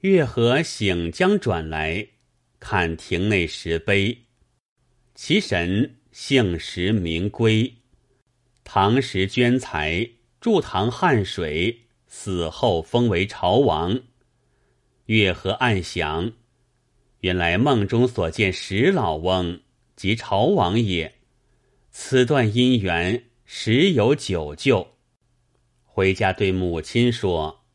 月河醒将转来，看庭内石碑，其神姓石名归，唐时捐财，筑唐汉水，死后封为朝王。月河暗想：原来梦中所见石老翁即朝王也，此段姻缘实有九救。回家对母亲说：“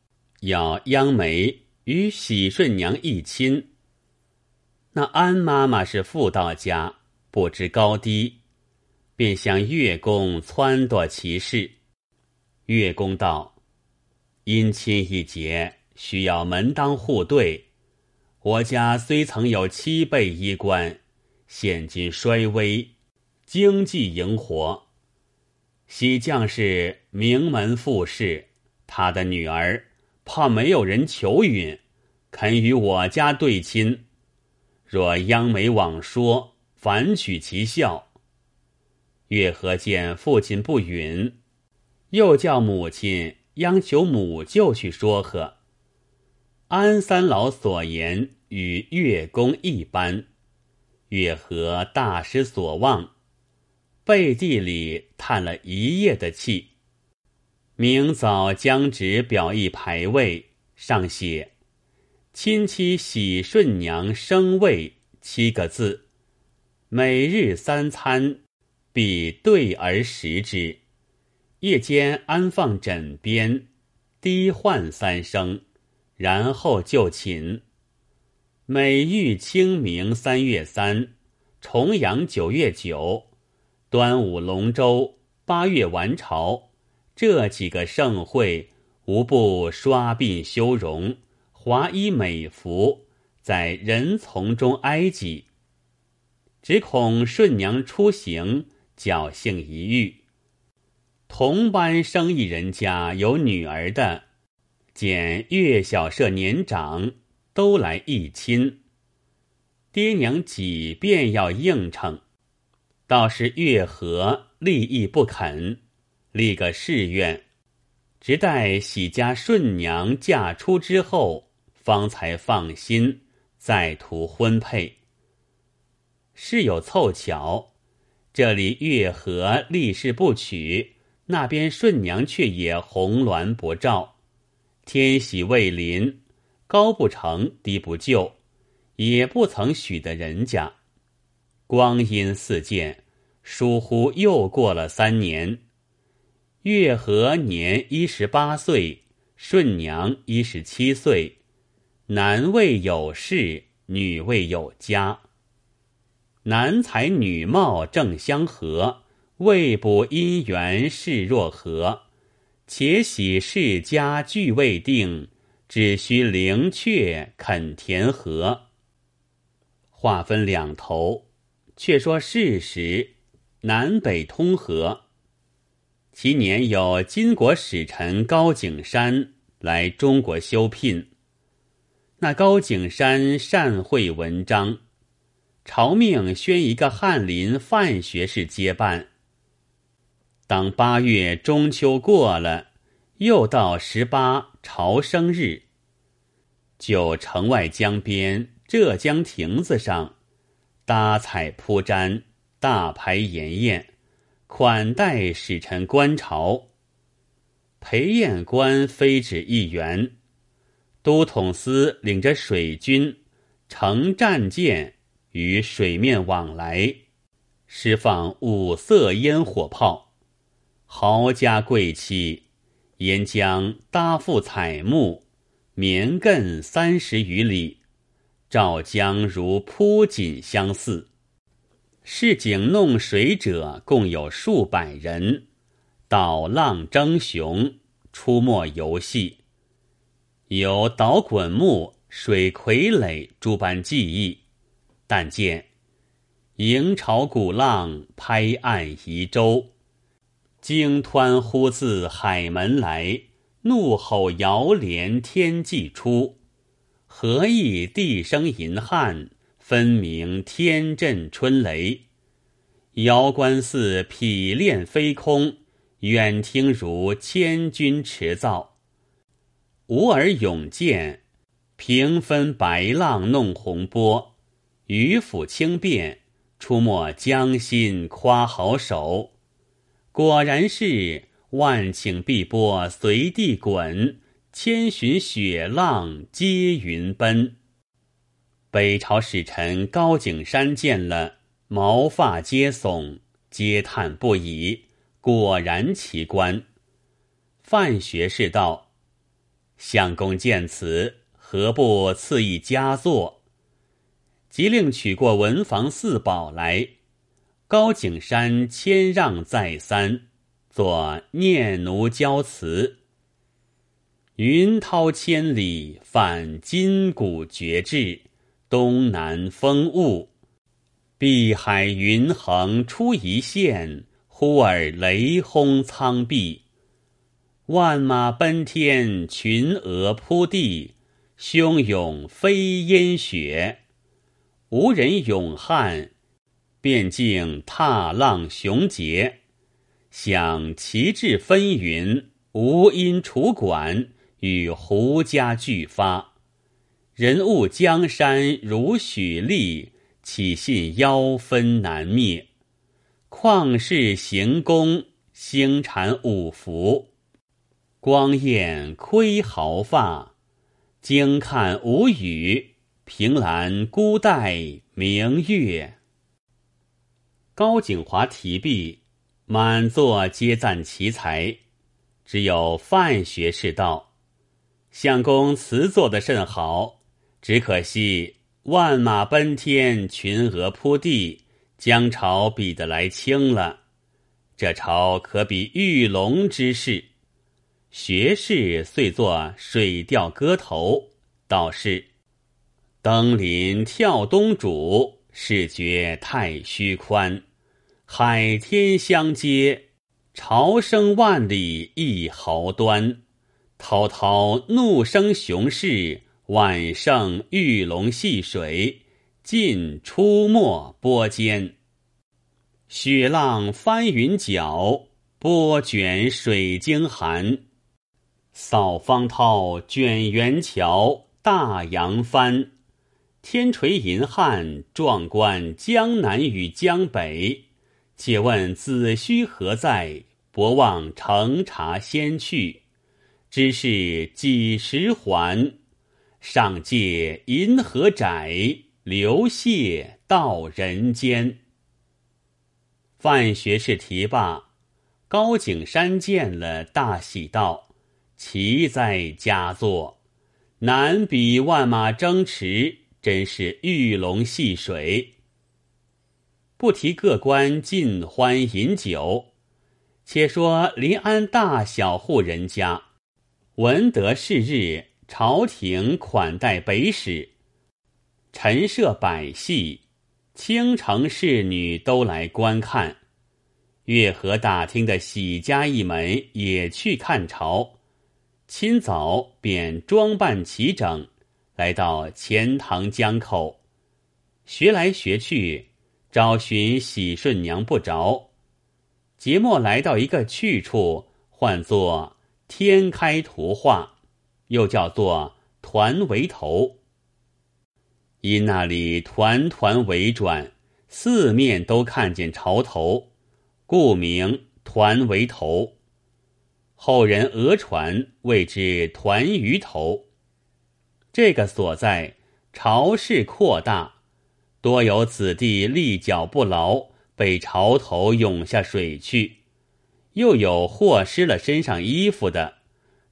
要央媒。”与喜顺娘一亲，那安妈妈是妇道家，不知高低，便向月宫撺掇其事。月宫道：“姻亲一节，需要门当户对。我家虽曾有七辈衣冠，现今衰微，经济盈活。喜将是名门富士，他的女儿。”怕没有人求允，肯与我家对亲。若央媒妄说，反取其效。月和见父亲不允，又叫母亲央求母舅去说和。安三老所言与月公一般，月和大失所望，背地里叹了一夜的气。明早将旨表意牌位，上写“亲戚喜顺娘生位”七个字，每日三餐必对而食之。夜间安放枕边，低唤三声，然后就寝。每遇清明三月三，重阳九月九，端午龙舟，八月完朝。这几个盛会，无不刷鬓修容，华衣美服，在人丛中挨挤。只恐顺娘出行，侥幸一遇。同班生意人家有女儿的，见月小社年长，都来议亲。爹娘几遍要应承，倒是月和立意不肯。立个誓愿，直待喜家顺娘嫁出之后，方才放心再图婚配。事有凑巧，这里月和立誓不娶，那边顺娘却也红鸾不照，天喜未临，高不成低不就，也不曾许的人家。光阴似箭，疏忽又过了三年。月和年一十八岁，顺娘一十七岁，男未有事，女未有家。男才女貌正相合，未卜姻缘事若何？且喜世家俱未定，只需灵雀肯填合。话分两头，却说事实，南北通河。其年有金国使臣高景山来中国修聘，那高景山善会文章，朝命宣一个翰林范学士接办。当八月中秋过了，又到十八朝生日，就城外江边浙江亭子上搭彩铺毡，大排筵宴。款待使臣观朝，裴彦官非止一员，都统司领着水军乘战舰于水面往来，释放五色烟火炮，豪家贵戚沿江搭覆彩木，绵亘三十余里，照江如铺锦相似。市井弄水者共有数百人，捣浪争雄，出没游戏，有捣滚木、水傀儡诸般技艺。但见迎潮鼓浪，拍岸移舟，惊湍呼自海门来，怒吼摇连天际出，何意地声银汉？分明天震春雷，遥观似匹练飞空，远听如千军驰造。吾尔勇健，平分白浪弄洪波，渔府轻便，出没江心夸好手。果然是万顷碧波随地滚，千寻雪浪接云奔。北朝使臣高景山见了，毛发皆耸，嗟叹不已。果然奇观。范学士道：“相公见此，何不赐一佳作？”即令取过文房四宝来。高景山谦让再三，作念奴娇词：“云涛千里泛金谷绝志。”东南风物，碧海云横出一线，忽而雷轰苍壁。万马奔天，群鹅扑地，汹涌飞烟雪。无人勇悍，便竟踏浪雄杰。想旗帜纷纭，无因楚管，与胡家俱发。人物江山如许立，岂信妖分难灭？旷世行宫，星产五福。光艳窥毫发，惊看无语。凭栏孤待明月。高景华提笔，满座皆赞其才，只有范学士道：“相公词作的甚好。”只可惜万马奔天，群鹅扑地，江潮比得来轻了。这潮可比玉龙之势。学士遂作水调歌头，道是：登临跳东渚，视觉太虚宽。海天相接，潮生万里一毫端。滔滔怒声雄势。晚胜玉龙戏水，尽出没波间。雪浪翻云脚，波卷水晶寒。扫方涛，卷元桥，大扬帆。天垂银汉，壮观江南与江北。且问子虚何在？博望乘茶先去。知是几时还？上界银河窄，流泻到人间。范学士提罢，高景山见了，大喜道：“奇哉佳作！难比万马争驰，真是玉龙戏水。”不提各官尽欢饮酒，且说临安大小户人家，闻得是日。朝廷款待北使，陈设百戏，倾城侍女都来观看。月河打听的喜家一门也去看朝，清早便装扮齐整，来到钱塘江口，学来学去，找寻喜顺娘不着。节末来到一个去处，唤作天开图画。又叫做团围头，因那里团团围转，四面都看见潮头，故名团围头。后人讹传谓之团鱼头。这个所在潮势扩大，多有子弟立脚不牢，被潮头涌下水去；又有或湿了身上衣服的。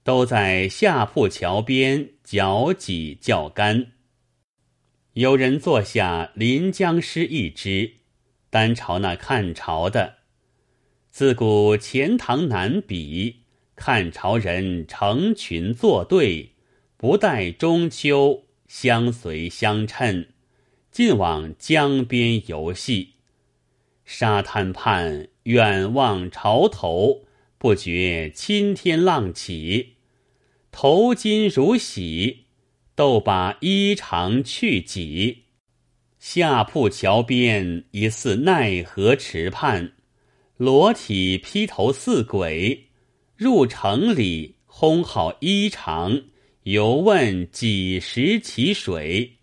都在下铺桥边脚挤较干。有人坐下临江诗一支，单朝那看潮的。自古钱塘难比，看潮人成群作对，不待中秋，相随相称，尽往江边游戏。沙滩畔远望潮头，不觉青天浪起。头巾如洗，斗把衣裳去挤。下铺桥边疑似奈何池畔，裸体披头似鬼。入城里烘好衣裳，犹问几时起水？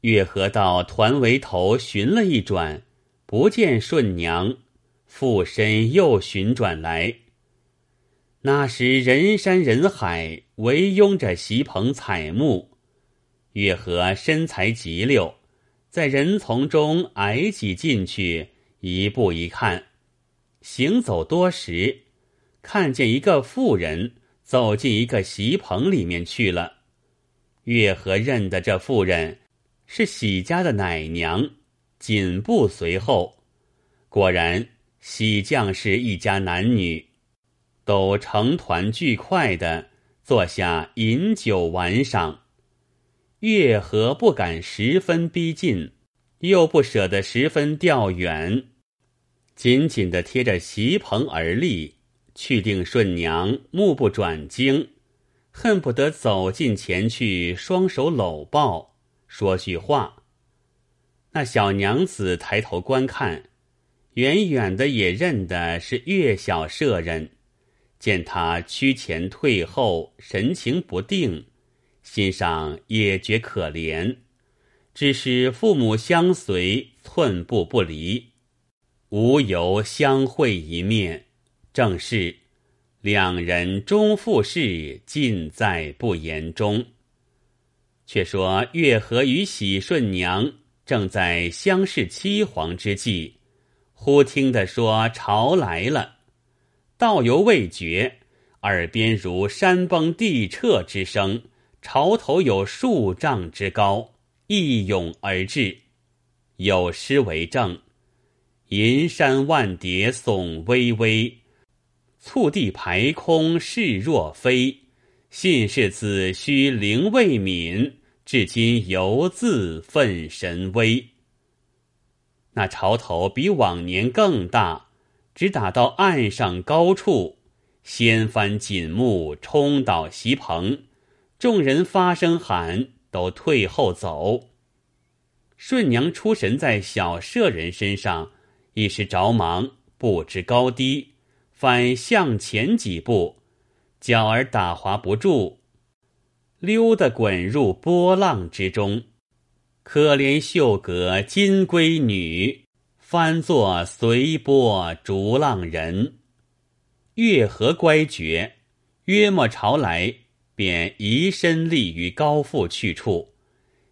月河到团围头寻了一转，不见顺娘，附身又寻转来。那时人山人海，围拥着席棚彩幕。月河身材极溜，在人丛中挨挤进去，一步一看，行走多时，看见一个妇人走进一个席棚里面去了。月和认得这妇人是喜家的奶娘，紧步随后。果然，喜将士一家男女。都成团聚块的坐下饮酒玩赏，月和不敢十分逼近，又不舍得十分调远，紧紧的贴着席棚而立，去定顺娘目不转睛，恨不得走近前去，双手搂抱，说句话。那小娘子抬头观看，远远的也认得是月小舍人。见他趋前退后，神情不定，心上也觉可怜。只是父母相随，寸步不离，无由相会一面。正是两人终复事，尽在不言中。却说月和与喜顺娘正在相视凄惶之际，忽听得说潮来了。道犹未绝，耳边如山崩地彻之声，潮头有数丈之高，一涌而至。有诗为证：“银山万叠耸巍巍，蹴地排空势若飞。信是子虚灵未泯，至今犹自奋神威。”那潮头比往年更大。只打到岸上高处，掀翻锦幕，冲倒席棚，众人发声喊，都退后走。顺娘出神在小舍人身上，一时着忙，不知高低，反向前几步，脚儿打滑不住，溜得滚入波浪之中。可怜秀阁金闺女。翻作随波逐浪人，月河乖绝，约莫朝来，便移身立于高阜去处，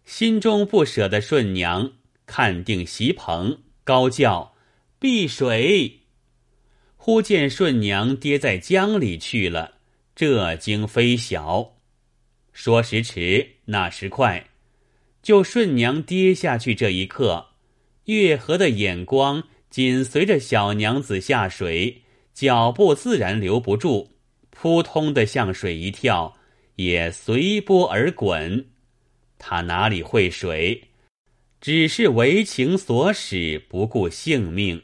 心中不舍得顺娘，看定席棚，高叫避水。忽见顺娘跌在江里去了，这惊非小。说时迟，那时快，就顺娘跌下去这一刻。月河的眼光紧随着小娘子下水，脚步自然留不住，扑通的向水一跳，也随波而滚。他哪里会水？只是为情所使，不顾性命。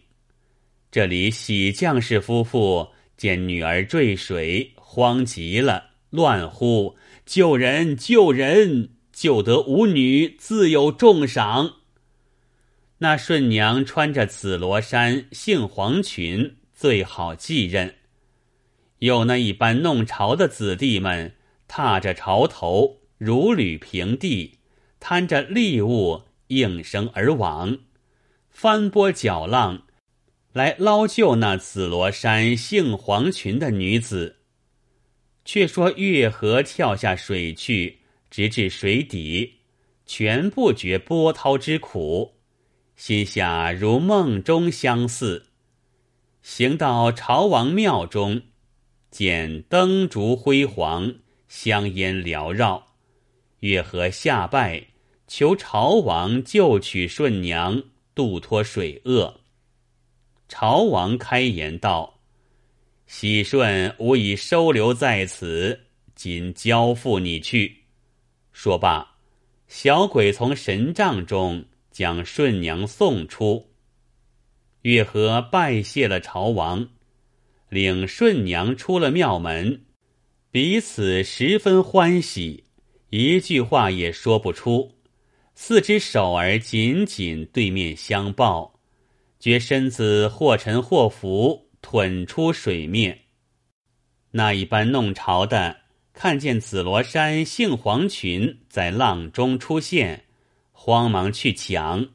这里喜将士夫妇见女儿坠水，慌极了，乱呼：“救人！救人！救得吾女，自有重赏。”那顺娘穿着紫罗衫、杏黄裙，最好继任。有那一般弄潮的子弟们，踏着潮头，如履平地，摊着利物，应声而往，翻波搅浪，来捞救那紫罗衫、杏黄裙的女子。却说月河跳下水去，直至水底，全不觉波涛之苦。心下如梦中相似，行到朝王庙中，见灯烛辉煌，香烟缭绕。月河下拜，求朝王救取顺娘，渡脱水厄。朝王开言道：“喜顺吾已收留在此，今交付你去。”说罢，小鬼从神帐中。将顺娘送出，月和拜谢了朝王，领顺娘出了庙门，彼此十分欢喜，一句话也说不出，四只手儿紧紧对面相抱，觉身子或沉或浮，吞出水面。那一般弄潮的看见紫罗衫杏黄裙在浪中出现，慌忙去抢，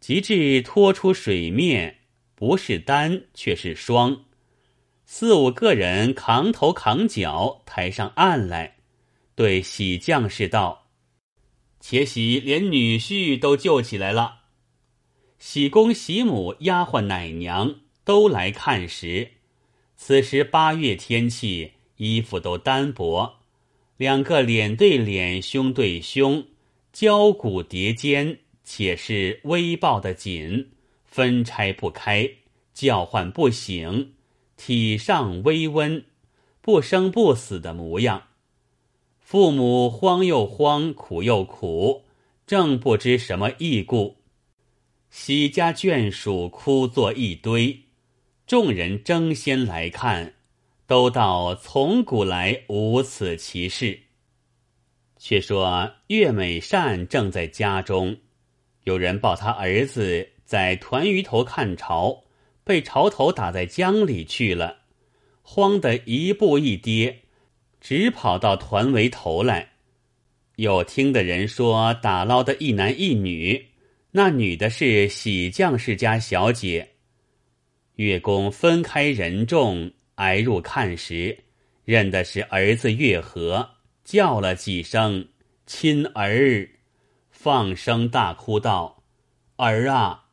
及至拖出水面，不是单却是双，四五个人扛头扛脚抬上岸来，对喜将士道：“且喜连女婿都救起来了。”喜公喜母、丫鬟奶娘都来看时，此时八月天气。衣服都单薄，两个脸对脸，胸对胸，交骨叠肩，且是微抱的紧，分拆不开，叫唤不醒，体上微温，不生不死的模样。父母慌又慌，苦又苦，正不知什么异故。喜家眷属哭作一堆，众人争先来看。都道从古来无此奇事。却说岳美善正在家中，有人报他儿子在团鱼头看潮，被潮头打在江里去了，慌得一步一跌，直跑到团围头来。有听的人说打捞的一男一女，那女的是喜将士家小姐。月公分开人众。挨入看时，认的是儿子月和，叫了几声“亲儿”，放声大哭道：“儿啊，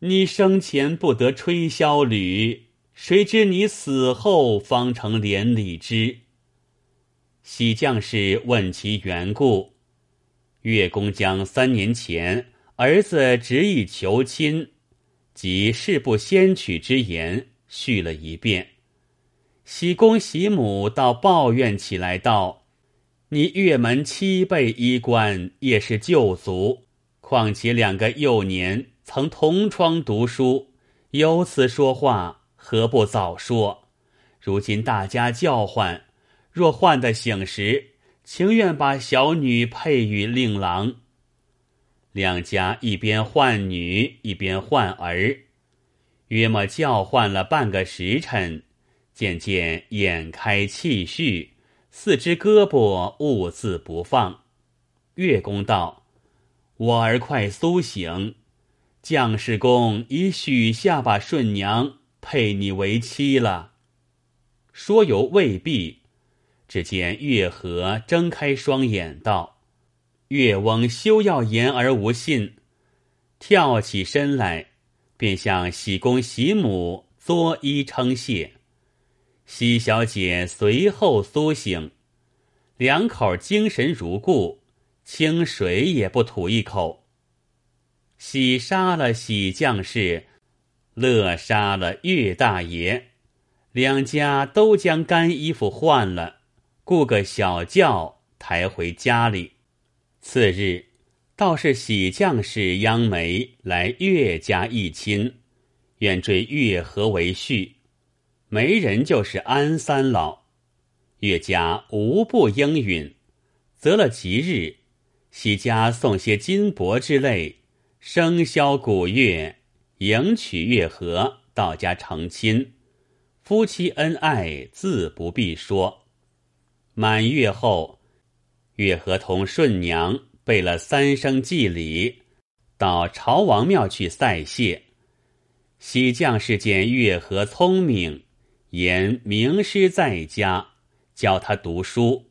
你生前不得吹箫履，谁知你死后方成连理枝。”喜将士问其缘故，月公将三年前儿子执意求亲，及事不先娶之言叙了一遍。喜公喜母倒抱怨起来道：“你岳门七辈衣冠也是旧族，况且两个幼年曾同窗读书，有此说话，何不早说？如今大家叫唤，若唤得醒时，情愿把小女配与令郎。”两家一边唤女，一边唤儿，约莫叫唤了半个时辰。渐渐眼开气蓄，四肢胳膊兀自不放。月公道：“我儿快苏醒，将士公已许下把顺娘配你为妻了。”说犹未毕，只见月和睁开双眼道：“岳翁休要言而无信。”跳起身来，便向喜公喜母作揖称谢。喜小姐随后苏醒，两口精神如故，清水也不吐一口。喜杀了喜将士，乐杀了岳大爷，两家都将干衣服换了，雇个小轿抬回家里。次日，倒是喜将士央媒来岳家议亲，愿追岳和为婿。媒人就是安三老，岳家无不应允，择了吉日，喜家送些金帛之类，笙箫鼓乐，迎娶月和到家成亲，夫妻恩爱自不必说。满月后，月和同顺娘备了三生祭礼，到朝王庙去赛谢。喜将士见月和聪明。言名师在家教他读书，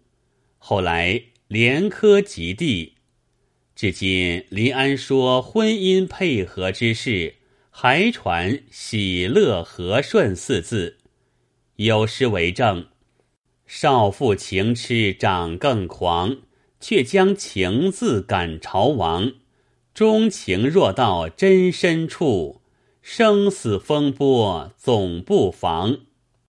后来连科及第，至今临安说婚姻配合之事，还传喜乐和顺四字，有诗为证：少妇情痴长更狂，却将情字赶朝王。钟情若到真深处，生死风波总不防。